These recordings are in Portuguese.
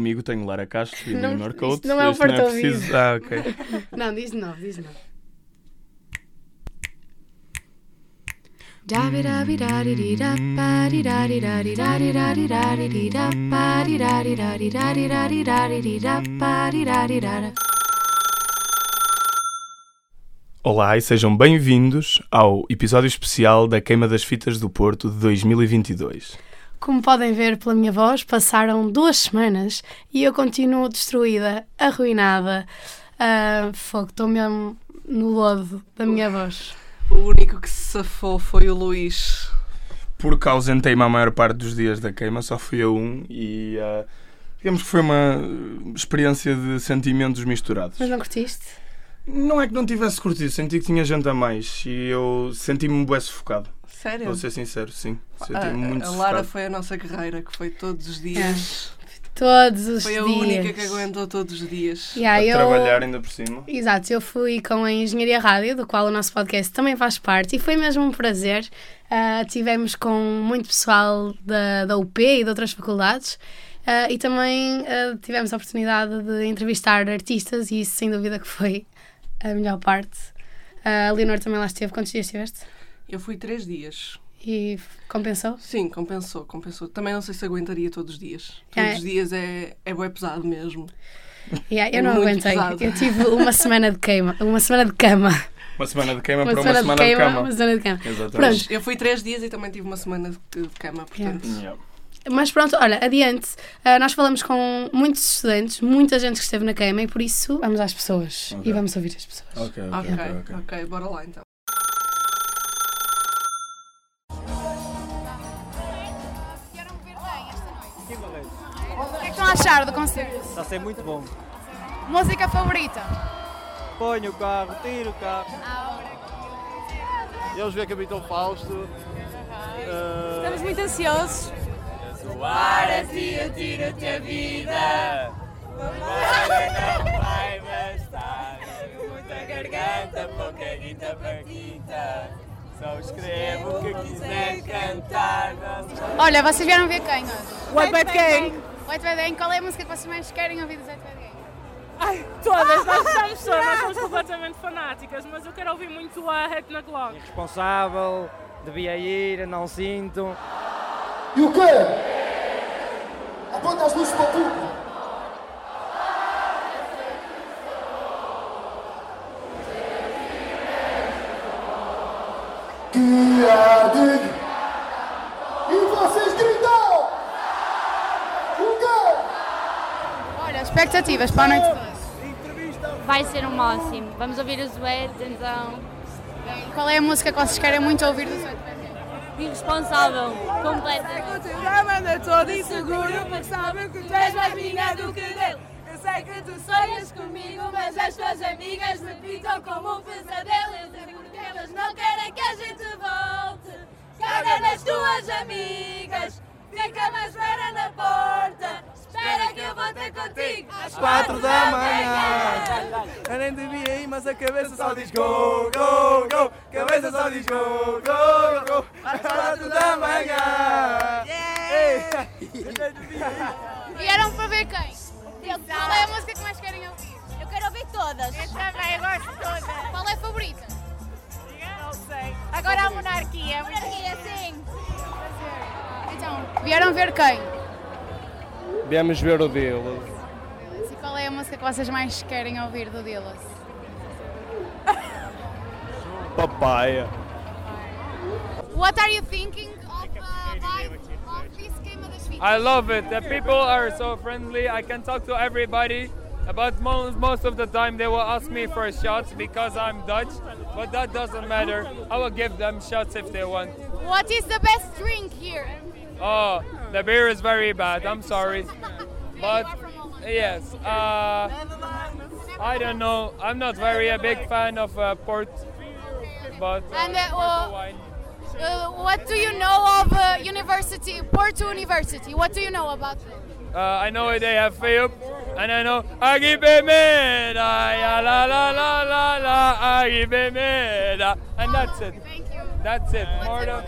comigo tenho Lara Castro e Não, Leonor Couto. não é o Este não é preciso. Ah, ok. Não, diz de novo, diz de novo. Olá e sejam bem-vindos ao episódio especial da Queima das Fitas do Porto de 2022. Como podem ver pela minha voz, passaram duas semanas e eu continuo destruída, arruinada. Ah, fogo, estou mesmo no lodo da minha voz. O único que se safou foi o Luís. Porque ausentei-me a maior parte dos dias da queima, só fui a um e ah, digamos que foi uma uh, experiência de sentimentos misturados. Mas não curtiste? Não é que não tivesse curtido, senti que tinha gente a mais e eu senti-me bué sufocado. Sério? Vou ser sincero, sim. a, Senti-me muito a. Lara foi a nossa guerreira, que foi todos os dias. Todos os Foi a dias. única que aguentou todos os dias. Yeah, a eu- trabalhar ainda por cima. Exato, eu fui com a Engenharia Rádio, do qual o nosso podcast também faz parte, e foi mesmo um prazer. Ah, tivemos com muito pessoal da, da UP e de outras faculdades, ah, e também ah, tivemos a oportunidade de entrevistar artistas, e isso sem dúvida que foi a melhor parte. Ah, a Leonor também lá esteve. Quantos dias estiveste? Eu fui três dias. E compensou? Sim, compensou, compensou. Também não sei se aguentaria todos os dias. É. Todos os dias é, é bué pesado mesmo. Yeah, eu É não muito aguentei. pesado. Eu tive uma semana de queima, uma semana de cama. Uma semana de queima Uma para uma semana semana de de queima, cama. uma semana de cama. Exatamente. Pronto. Eu fui três dias e também tive uma semana de, de cama, portanto. Yeah. Mas pronto, olha, adiante. Ah, nós falamos com muitos estudantes, muita gente que esteve na queima e por isso vamos às pessoas Ok. e vamos ouvir as pessoas. Ok, ok, Ok, ok, ok. ok, bora lá então. O que é que estão a achar do concerto? Está a ser muito bom. Música favorita? Ponho o carro, tiro o carro. Eles ver Capitão Fausto. eh, Estamos muito ansiosos. Muita garganta, pouca guita partida. Só escrevo o que quiser cantar. Olha, vocês vieram ver quem? White Bad Gang. White Bad Gang. Qual é a música que vocês mais querem ouvir dos White Bad Gang? Ai, todas, nós todas, nós somos completamente fanáticas, mas eu quero ouvir muito a Hate na Glock. Responsável, devia ir, não sinto. E o quê? Aponta as luzes para o público. Que arde. E vocês gritam! O quê? Olha, expectativas para a noite. Vai ser um máximo. Vamos ouvir os Weds, então. Qual é a música que vocês querem muito ouvir dos Gang? Irresponsável, completamente. todo inseguro, mas sabe que tu és mais minha do que dele. Eu sei que tu sonhas comigo, mas as tuas amigas me pintam como um pesadelo. Eu sei porque elas não querem que a gente volte. Caga nas tuas amigas, fica mais espera na porta. Espera que eu vou ter contigo às Quatro da manhã. Eu nem devia ir, mas a cabeça só diz go, go, go. Cabeça só diz go, go, go. Às quatro da manhã. Yeah! Vieram para ver quem? Qual é a música que mais querem ouvir? Eu quero ouvir todas. Eu também, eu gosto de todas. Qual é a favorita? Não sei. Agora a monarquia. Monarquia, sim. Então, vieram ver quem? Viemos ver o deles. E qual é a música que vocês mais querem ouvir do Dillas? Papaya. What are you thinking of the vibe of this game of the? I love it. The people are so friendly. I can talk to everybody. But most, most of the time they will ask me for shots because I'm Dutch. But that doesn't matter. I will give them shots if they want. What is the best drink here? Oh, the beer is very bad. I'm sorry. But yes, uh, I don't know. I'm not very a big fan of uh, port. But uh, And, uh, wine. Uh, what do you know of uh, University, Porto University? What do you know about it? Uh, I know they have Fayup, and I know Agibe Meda, ya la la la la la, Agibe Meda, and that's it. Thank you. That's it. More than-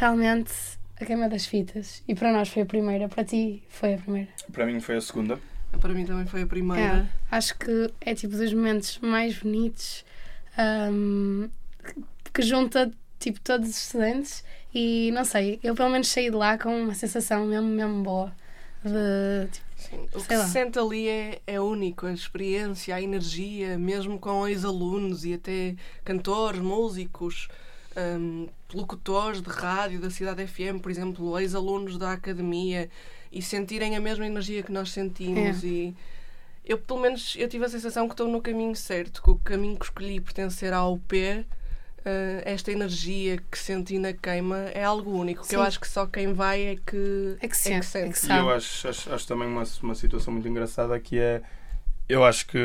Realmente a queima das fitas e para nós foi a primeira, para ti foi a primeira. Para mim foi a segunda. Para mim também foi a É, primeira. acho que é tipo dos momentos mais bonitos ahm, que junta tipo todos os estudantes e não sei, eu pelo menos saí de lá com uma sensação mesmo, mesmo boa de tipo, O que lá. se sente ali é, é único, a experiência, a energia, mesmo com ex-alunos e até cantores, músicos, hum, locutores de rádio da Cidade FM, por exemplo, ex-alunos da academia e sentirem a mesma energia que nós sentimos É. e eu pelo menos eu tive a sensação que estou no caminho certo, que o caminho que escolhi pertencer à UP eh, esta energia que senti na queima é algo único, que eu acho que só quem vai é que, É que sente, é que E sabe. eu acho, acho, acho também uma, uma situação muito engraçada que é. Eu acho que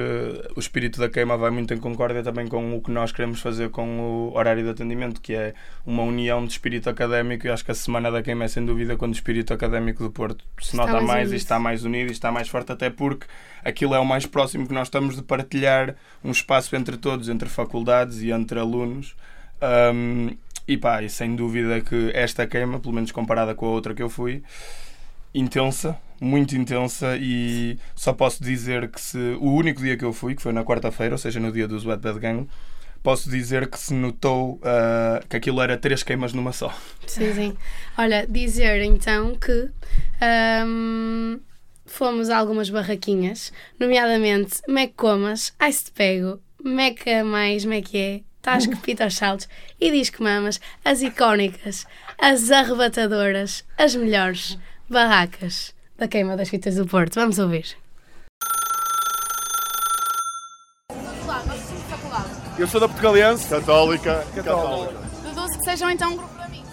o espírito da queima vai muito em concórdia também com o que nós queremos fazer com o horário de atendimento, que é uma união de espírito académico. E acho que a Semana da Queima é sem dúvida quando o espírito académico do Porto se Está nota mais mais, e está mais unido e está mais forte, até porque aquilo é o mais próximo que nós estamos de partilhar um espaço entre todos, entre faculdades e entre alunos. Um, e pá, e sem dúvida que esta queima, pelo menos comparada com a outra que eu fui, intensa, muito intensa e só posso dizer que se o único dia que eu fui, que foi na quarta-feira, ou seja, no dia do Wet Bad Gang, posso dizer que se notou ah, que aquilo era três queimas numa só. Sim, sim. Olha, dizer então que ahm, fomos a algumas barraquinhas, nomeadamente Mac Comas, Ice Te Pego, Meca Mais, Mac é, Tás que pita aos saltos e diz que mamas, as icónicas, as arrebatadoras, as melhores barracas da queima das fitas do Porto. Vamos ouvir. Eu sou da Portugalense. Católica. Católica. Deduzo que sejam então um grupo de amigos.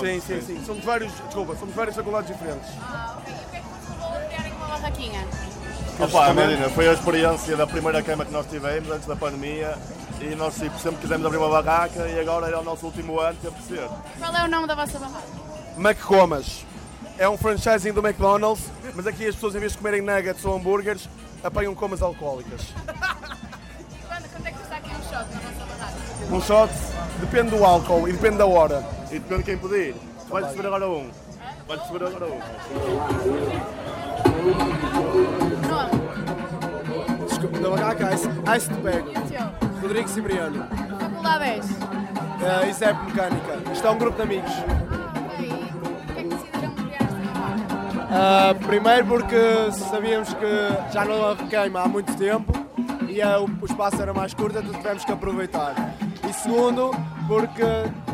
Sim, sim, sim. Somos vários, desculpa, somos várias faculdades diferentes. Ah, ok. E o que é que vos levou a criarem uma barraquinha? Opa, imagina, foi a experiência da primeira queima que nós tivemos antes da pandemia e nós tipo, sempre quisemos abrir uma barraca e agora era o nosso último ano, teve que ser. Qual é o nome da vossa barraca? McComas. É um franchising do McDonald's, mas aqui as pessoas em vez de comerem nuggets ou hambúrgueres, apanham comas alcoólicas. Quando, quanto é que custa aqui um shot na vossa barraca? Um shot depende do álcool e depende da hora. E depende de quem pedir. Vais receber agora um. Vais receber agora um. Desculpa, da barraca Ice, Ice te pego. Rodrigo Cipriano. Faculdade és? Uh, isso é mecânica. Isto é um grupo de amigos. Ah, primeiro porque sabíamos que já não queima há muito tempo e ah, o, espaço era mais curto, então tivemos que aproveitar. E segundo, porque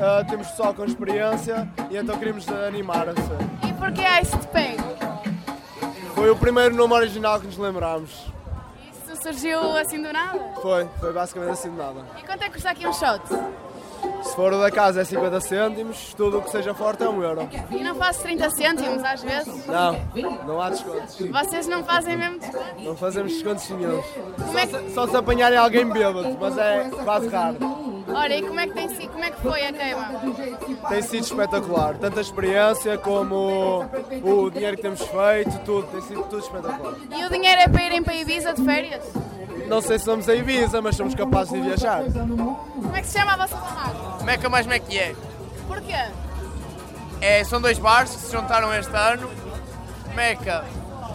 ah, temos pessoal com experiência e então queríamos animar. assim. E porquê é Ice Pego? Foi o primeiro nome original que nos lembrámos. Isso surgiu assim do nada? Foi, foi basicamente assim de nada. E quanto é que custa aqui um shot? For o da casa é 50 cêntimos, tudo o que seja forte é um euro. E não faço 30 cêntimos às vezes? Não, não há descontos. Vocês não fazem mesmo desconto? Não fazemos descontos nenhum. Como é que... Só se apanharem alguém bêbado, mas é quase raro. Olha, e como é que tem? Como é que foi a queima? Tem sido espetacular, tanto a experiência como o dinheiro que temos feito, tudo, tem sido tudo espetacular. E o dinheiro é para irem para Ibiza de férias? Não sei se somos a Ibiza, mas somos capazes de viajar. Como é que se chama a vossa barraca? Meca mais Mac é. Porquê? é. São dois bares que se juntaram este ano. Meca,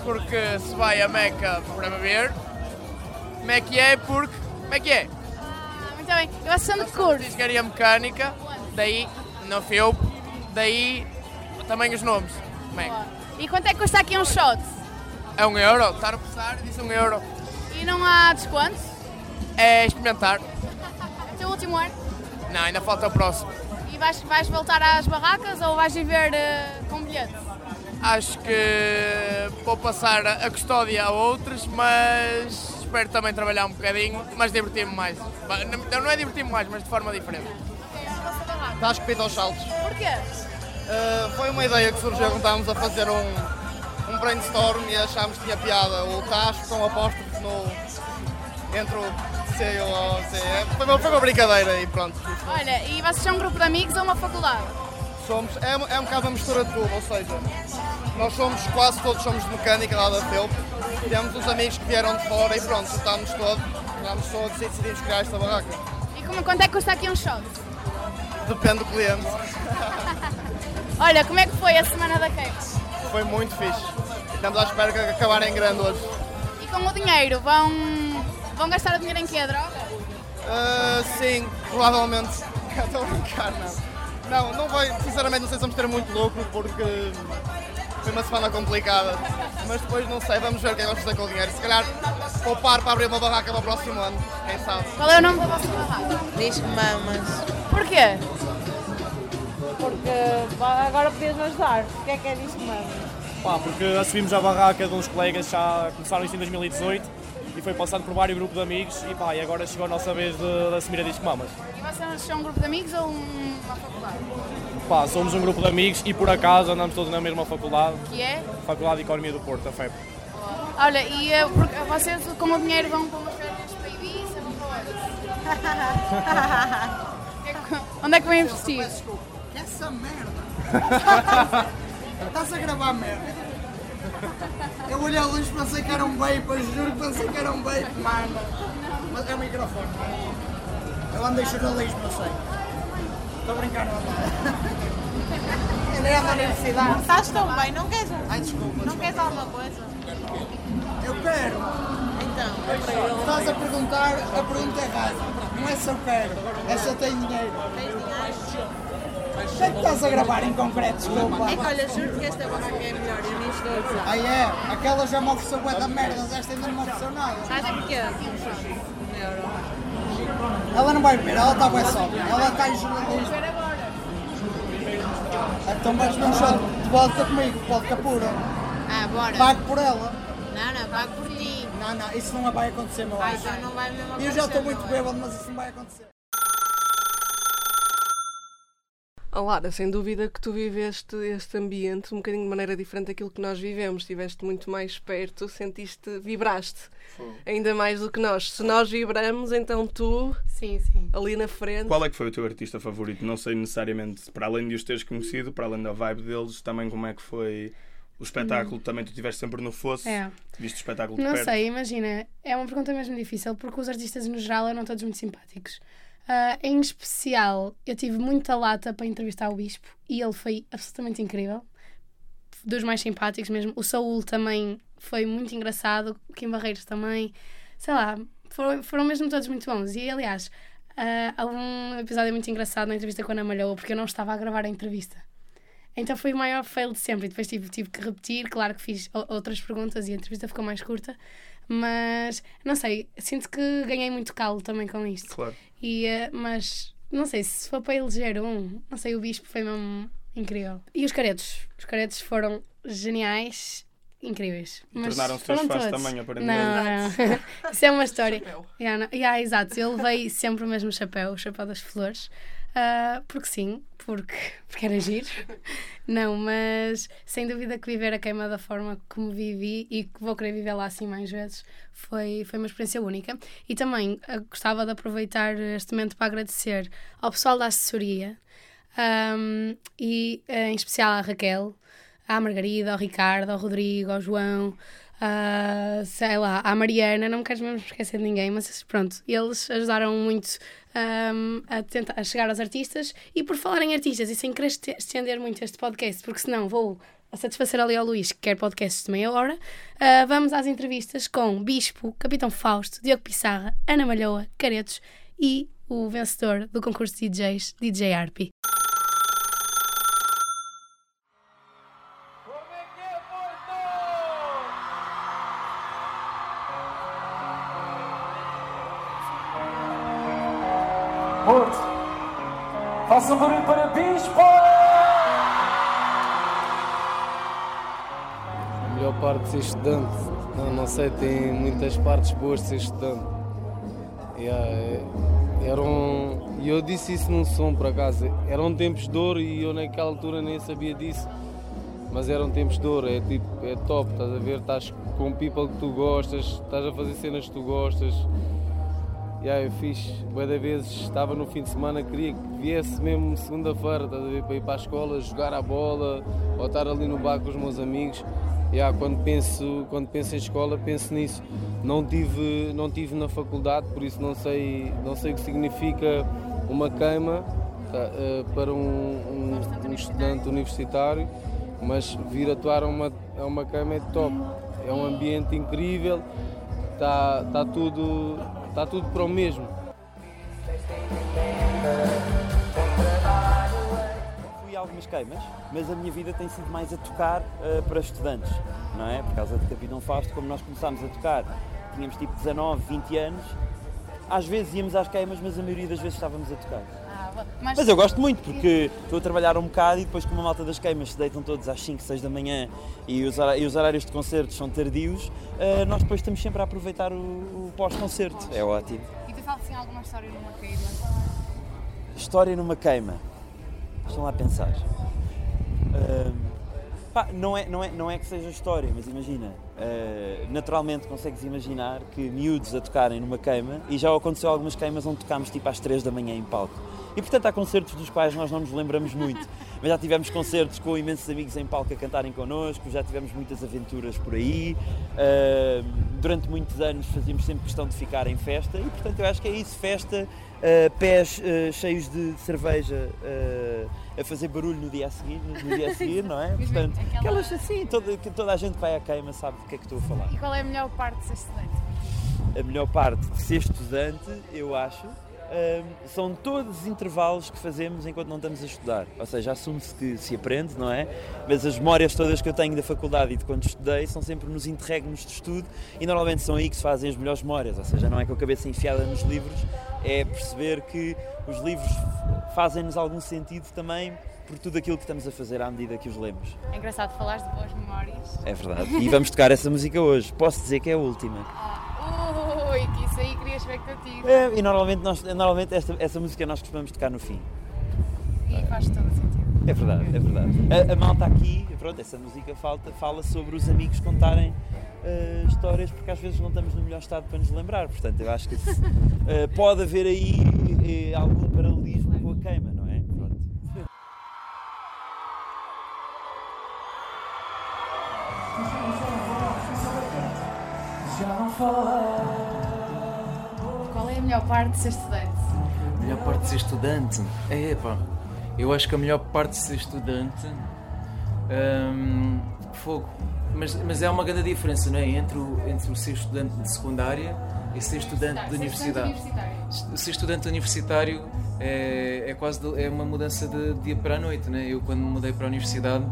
porque se vai a Meca para beber. Mac é porque. Mac é. Ah, muito bem. Eu acho de curso. Engenharia mecânica, daí no FIUP, daí também os nomes. Mac. E quanto é que custa aqui um shot? É um euro, está a passar, disse um euro. E não há desconto? É experimentar. É o teu último ano? Não, ainda falta o próximo. E vais, vais voltar às barracas ou vais viver eh, com bilhete? Acho que vou passar a custódia a outros, mas espero também trabalhar um bocadinho, mas divertir-me mais. Não não é divertir-me mais, mas de forma diferente. Estás que pita aos saltos. Porquê? Uh, foi uma ideia que surgiu quando estávamos a fazer um, um brainstorm e achámos que tinha piada. O Tacho com apóstrofos no, entre o C e o C. Foi uma, foi uma brincadeira e pronto. Olha, e vocês são um grupo de amigos ou uma faculdade? Somos, é, é um bocado uma mistura de tudo, ou seja, nós somos quase todos somos de mecânica lá da FEUP. Temos uns amigos que vieram de fora e pronto, juntámos todos, juntámos todos e decidimos criar esta barraca. E como, quanto é que custa aqui um shot? Depende do cliente. Olha, como é que foi a semana da queima? Foi muito fixe. Estamos à espera que acabarem em grande hoje. Com o dinheiro, vão, vão gastar o dinheiro em quê? Droga? Ah, sim, provavelmente. Estou a brincar, não. Não, não vai, sinceramente não sei se vamos ter muito lucro porque foi uma semana complicada. Mas depois não sei, vamos ver o que é que vamos fazer com o dinheiro. Se calhar poupar para abrir uma barraca para o próximo ano, quem sabe. Qual é o nome da vossa barraca? Diz mamas. Porquê? Porque agora podias me ajudar. O que é que é disto mamas? Pá, porque assumimos a barraca de uns colegas já começaram isto em 2018 e foi passando por vários grupos de amigos e pá, e agora chegou a nossa vez de, de assumir a Disco Mamas. E vocês são um grupo de amigos ou um- uma faculdade? Pá, somos um grupo de amigos e por acaso andamos todos na mesma faculdade, Que é? Faculdade de Economia do Porto, a FEP. Olha, e eh, vocês com o dinheiro vão para umas férias para Ibiza, vão para onde? Onde é que vão investir? Essa merda! Estás a gravar merda? Eu olhei a luz pensei que era um vape, eu juro que pensei que era um vape, mano. Mas é o microfone. Eu andei jornalismo, eu sei. Estou a brincar, não nem ando na universidade. Estás tão bem, não queres, Ai, desculpa. não queres alguma coisa? Eu quero. Então, Estás a perguntar, a pergunta é errada. Não é se eu quero, é se eu tenho dinheiro? O que é que estás a gravar em concreto, desculpa? É que olha, juro que esta barraca é melhor, eu nem estou a usar. Ah é? Aquela já me ofereceu bué da merda, esta ainda não me ofereceu nada. Sabes porquê? Um euro. Ela não vai beber, ela está bem sóbria. Ela está em jornalismo. Então vais ver um shot de vodka comigo, vodka pura. Ah, bora. Pago por ela. Não, não, pago por ti. Não, não, isso não vai acontecer, meu Ah, anjo. então não vai mesmo Eu acontecer, já estou muito bêbado, mas isso não vai acontecer. Oh, Lara, sem dúvida que tu viveste este ambiente um bocadinho de maneira diferente daquilo que nós vivemos. Estiveste muito mais perto, sentiste, vibraste ainda mais do que nós. Se nós vibramos, então tu, sim, sim. ali na frente. Qual é que foi o teu artista favorito? Não sei necessariamente, para além de os teres conhecido, para além da vibe deles, também como é que foi o espetáculo? Também tu estiveste sempre no fosso, É. viste o espetáculo de Não perto. sei, imagina, é uma pergunta mesmo difícil porque os artistas no geral eram todos muito simpáticos. Ah, em especial, eu tive muita lata para entrevistar o Bispo e ele foi absolutamente incrível. Dos mais simpáticos mesmo. O Saúl também foi muito engraçado, o Kim Barreiros também. Sei lá, foram, foram mesmo todos muito bons. E aliás, ah, há um episódio muito engraçado na entrevista com a Ana Malhoa porque eu não estava a gravar a entrevista. Então foi o maior fail de sempre. E depois tive, tive que repetir. Claro que fiz outras perguntas e a entrevista ficou mais curta. Mas não sei, sinto que ganhei muito calo também com isto. Claro. E, eh, mas não sei, se for para eleger um, não sei, o Bispo foi mesmo incrível. E os caretos? Os caretos foram geniais, incríveis. E tornaram-se teus fãs todos. também, aparentemente. Não, não. Isso é uma história. Yeah, não- yeah, exato, eu levei sempre o mesmo chapéu, o chapéu das flores. Ah, porque sim, porque, porque era giro. Não, mas sem dúvida que viver a queima da forma como vivi e que vou querer viver lá assim mais vezes foi, foi uma experiência única. E também ah, gostava de aproveitar este momento para agradecer ao pessoal da assessoria ahm, e ah, em especial à Raquel, à Margarida, ao Ricardo, ao Rodrigo, ao João, ah, sei lá, à Mariana, não me quero mesmo esquecer de ninguém, mas pronto, eles ajudaram muito ahm, a, tentar, a chegar aos artistas e por falar em artistas e sem querer este- estender muito este podcast, porque senão vou a satisfazer ali ao Luís que quer podcasts de meia hora, ah, vamos às entrevistas com Bispo, Capitão Fausto, Diogo Pissarra, Ana Malhoa, Caretos e o vencedor do concurso de DJs, DJ Arpi. Ser estudante, não, não sei, tem muitas partes boas de ser estudante. Yeah, é- era um, e eu disse isso num som por acaso, eram tempos de ouro e eu naquela altura nem sabia disso, mas eram tempos de ouro, é tipo, é top, estás a ver, estás com people que tu gostas, estás a fazer cenas que tu gostas. Yeah, eu fiz, da vezes estava no fim de semana, queria que viesse mesmo segunda-feira, estás a ver, para ir para a escola, jogar a bola, ou estar ali no bar com os meus amigos. Yeah, quando, penso, quando penso em escola, penso nisso. Não tive, não tive na faculdade, por isso não sei, não sei o que significa uma queima, tá, eh, para um, um- um estudante universitário, mas vir atuar a uma, a uma cama é top. É um ambiente incrível, está tá tudo, tá tudo para o mesmo. Algumas queimas, mas a minha vida tem sido mais a tocar eh, para estudantes, não é? Por causa de Capitão Fausto, como nós começámos a tocar, tínhamos tipo 19, 20 anos, às vezes íamos às queimas, mas a maioria das vezes estávamos a tocar. Ah, mas, Mas eu gosto muito porque estou a trabalhar um bocado e depois como a malta das queimas se deitam todos às 5, 6 da manhã e os, horários de concertos são tardios, eh, nós depois estamos sempre a aproveitar o, o pós-concerto. É ótimo. E tu falas assim alguma história numa queima? História numa queima. Estão lá a pensar. Ahm, pá, não, é, não, é, não é que seja história, mas imagina. ah, naturalmente consegues imaginar que miúdos a tocarem numa queima e já aconteceu algumas queimas onde tocámos tipo às 3 da manhã em palco. E portanto há concertos dos quais nós não nos lembramos muito. Mas já tivemos concertos com imensos amigos em palco a cantarem connosco, já tivemos muitas aventuras por aí. Ahm, durante muitos anos fazíamos sempre questão de ficar em festa e portanto eu acho que é isso, festa, ah, pés ah, cheios de cerveja ah, a fazer barulho no dia a seguir, no dia a seguir não é? Portanto, aquelas assim, toda, toda a gente vai à queima sabe do que é que estou a falar. E qual é a melhor parte de ser estudante? A melhor parte de ser estudante, eu acho, hum, são todos os intervalos que fazemos enquanto não estamos a estudar. Ou seja, assume-se que se aprende, não é? Mas as memórias todas que eu tenho da faculdade e de quando estudei são sempre nos interregnos de estudo e normalmente são aí que se fazem as melhores memórias. Ou seja, não é com a cabeça enfiada nos livros, é perceber que os livros fazem-nos algum sentido também por tudo aquilo que estamos a fazer à medida que os lemos. É engraçado falar de boas memórias. É verdade. E vamos tocar essa música hoje. Posso dizer que é a última. Expectativa. É, e normalmente, nós, normalmente esta, essa música nós costumamos tocar no fim. E faz todo o sentido. É verdade, é verdade. A, a malta aqui, pronto, essa música falta, fala sobre os amigos contarem eh, histórias porque às vezes não estamos no melhor estado para nos lembrar. Portanto, eu acho que eh, pode haver aí eh, algum paralelismo com a queima, não é? Pronto. Qual é a melhor parte de ser estudante? A melhor parte de ser estudante? É pá, eu acho que a melhor parte de ser estudante. hum, fogo. Mas, mas é uma grande diferença, não é? Entre o, entre o ser estudante de secundária e ser estudante de universidade. Ser estudante universitário é, é quase é uma mudança de dia para a noite, né? Eu quando me mudei para a universidade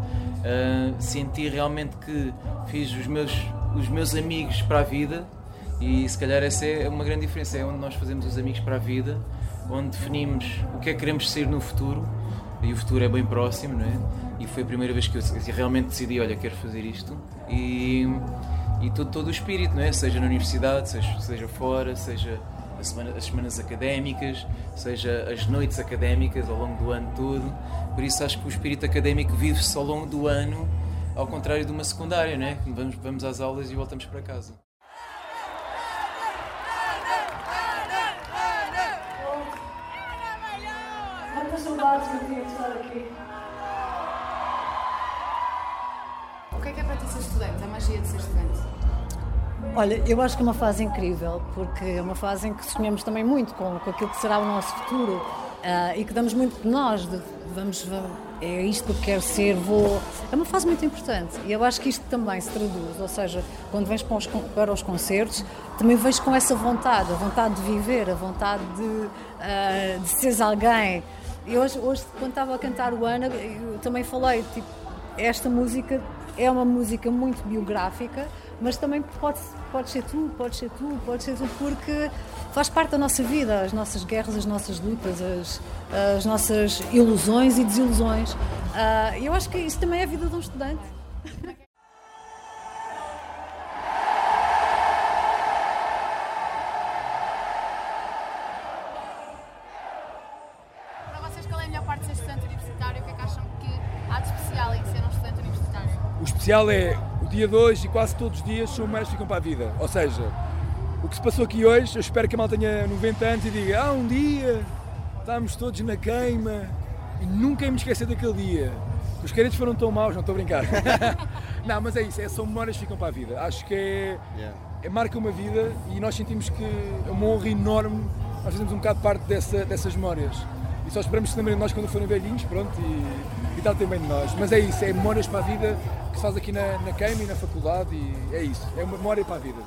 ah, senti realmente que fiz os meus os meus amigos para a vida e se calhar essa é uma grande diferença, é onde nós fazemos os amigos para a vida, onde definimos o que é que queremos ser no futuro e o futuro é bem próximo, não é? E foi a primeira vez que eu realmente decidi, olha, quero fazer isto e, e todo, todo o espírito, não é? Seja na universidade, seja, seja fora, seja semana- as semanas académicas, seja as noites académicas ao longo do ano todo. Por isso acho que o espírito académico vive-se ao longo do ano, ao contrário de uma secundária, não é? Vamos, vamos às aulas e voltamos para casa. Olha, eu acho que é uma fase incrível, porque é uma fase em que sonhamos também muito com, com aquilo que será o nosso futuro ah, e que damos muito de nós, de, vamos, vamos, é isto que quero ser, vou. É uma fase muito importante e eu acho que isto também se traduz, ou seja, quando vens para os, para os concertos, também vens com essa vontade, a vontade de viver, a vontade de, ah, de seres alguém. E hoje, hoje, quando estava a cantar o Ana, eu também falei, tipo, esta música é uma música muito biográfica, mas também pode, pode ser tu, pode ser tu, pode ser tu, porque faz parte da nossa vida, as nossas guerras, as nossas lutas, as, as nossas ilusões e desilusões. Ah, eu acho que isso também é a vida de um estudante. Para vocês, qual é a melhor parte de ser estudante universitário? O que é que acham que há de especial em ser um estudante universitário? O especial é dia de hoje e quase todos os dias são memórias que ficam para a vida. Ou seja, o que se passou aqui hoje, eu espero que a mal tenha 90 anos e diga: Ah, um dia estávamos todos na queima e nunca me esquecer daquele dia. Os caretos foram tão maus, não estou a brincar. não, mas é isso, é, são memórias que ficam para a vida. Acho que é, é marca uma vida e nós sentimos que é uma honra enorme nós fazemos um bocado parte dessa, dessas memórias. E E só esperamos que se lembrem de nós quando forem velhinhos, pronto, e, e tratem bem de nós. Mas é isso, é memórias para a vida que se faz aqui na, na queima e na faculdade e é isso, é uma memória para a vida.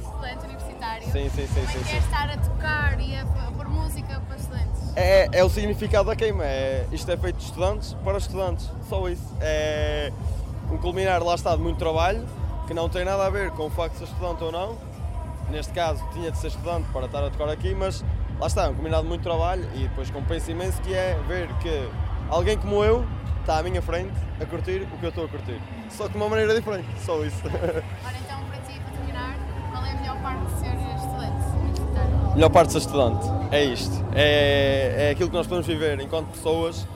Estudante universitário. Sim, sim, sim, Como é sim, que sim. é estar a tocar e a pôr música para estudantes? É, é o significado da queima. É, isto é feito de estudantes para estudantes. Só isso. É um culminar, lá está, de muito trabalho, que não tem nada a ver com o facto de ser estudante ou não. Neste caso, tinha de ser estudante para estar a tocar aqui, mas lá está, um culminar de muito trabalho e depois compensa imenso que é ver que alguém como eu está à minha frente a curtir o que eu estou a curtir. Só que de uma maneira diferente. Só isso. Ora, então, para ti, para terminar, qual é a melhor parte de ser estudante universitário? melhor parte de ser estudante é isto. É, é aquilo que nós podemos viver enquanto pessoas,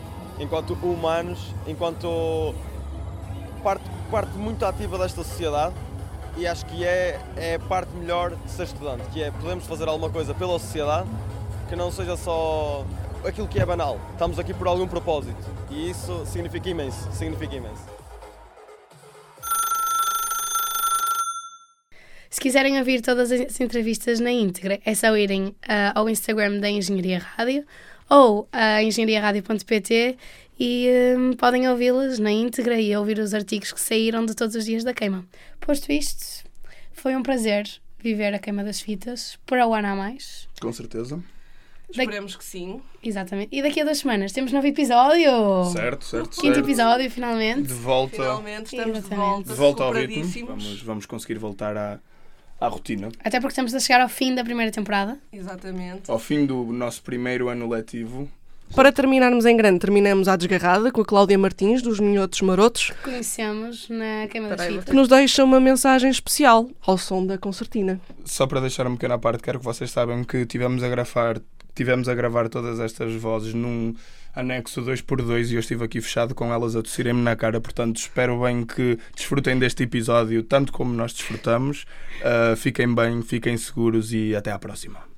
enquanto humanos, enquanto parte, parte muito ativa desta sociedade e acho que é, é a parte melhor de ser estudante, que é podemos fazer alguma coisa pela sociedade que não seja só aquilo que é banal. Estamos aqui por algum propósito e isso significa imenso, significa imenso. Se quiserem ouvir todas as entrevistas na íntegra, é só irem ah, ao Instagram da Engenharia Rádio ou a engenhariaradio.pt e hum, podem ouvi-las na íntegra e ouvir os artigos que saíram de todos os dias da queima. Posto isto, foi um prazer viver a queima das fitas por ao ano a mais. Com certeza. Esperemos que sim. Exatamente. E daqui a duas semanas temos novo episódio. Certo, certo, Quinto certo. episódio, finalmente. De volta, Finalmente estamos de volta, de volta ao ritmo. Vamos, vamos conseguir voltar à, à rotina. Até porque estamos a chegar ao fim da primeira temporada. Exatamente. Ao fim do nosso primeiro ano letivo, Para terminarmos em grande, terminamos à desgarrada com a Cláudia Martins, dos Minhotos Marotos, Conhecemos na queima das fitas. que nos deixa uma mensagem especial ao som da concertina. só para deixar um pequeno à parte, quero que vocês saibam que tivemos a gravar, tivemos a gravar todas estas vozes num anexo 2x2 e eu estive aqui fechado com elas a tossirem-me na cara, portanto espero bem que desfrutem deste episódio tanto como nós desfrutamos. Uh, fiquem bem, fiquem seguros e até à próxima.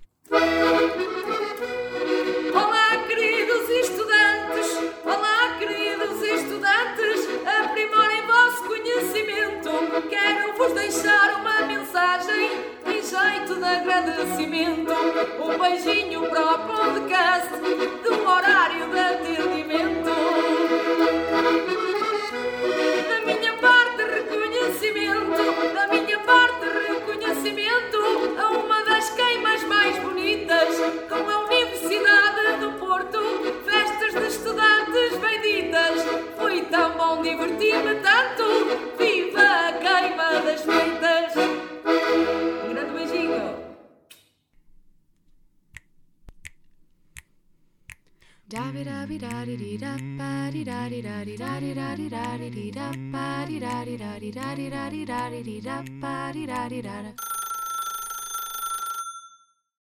da di da di da di da di da di da ba di da di da di da di da di da di da ba di da di da da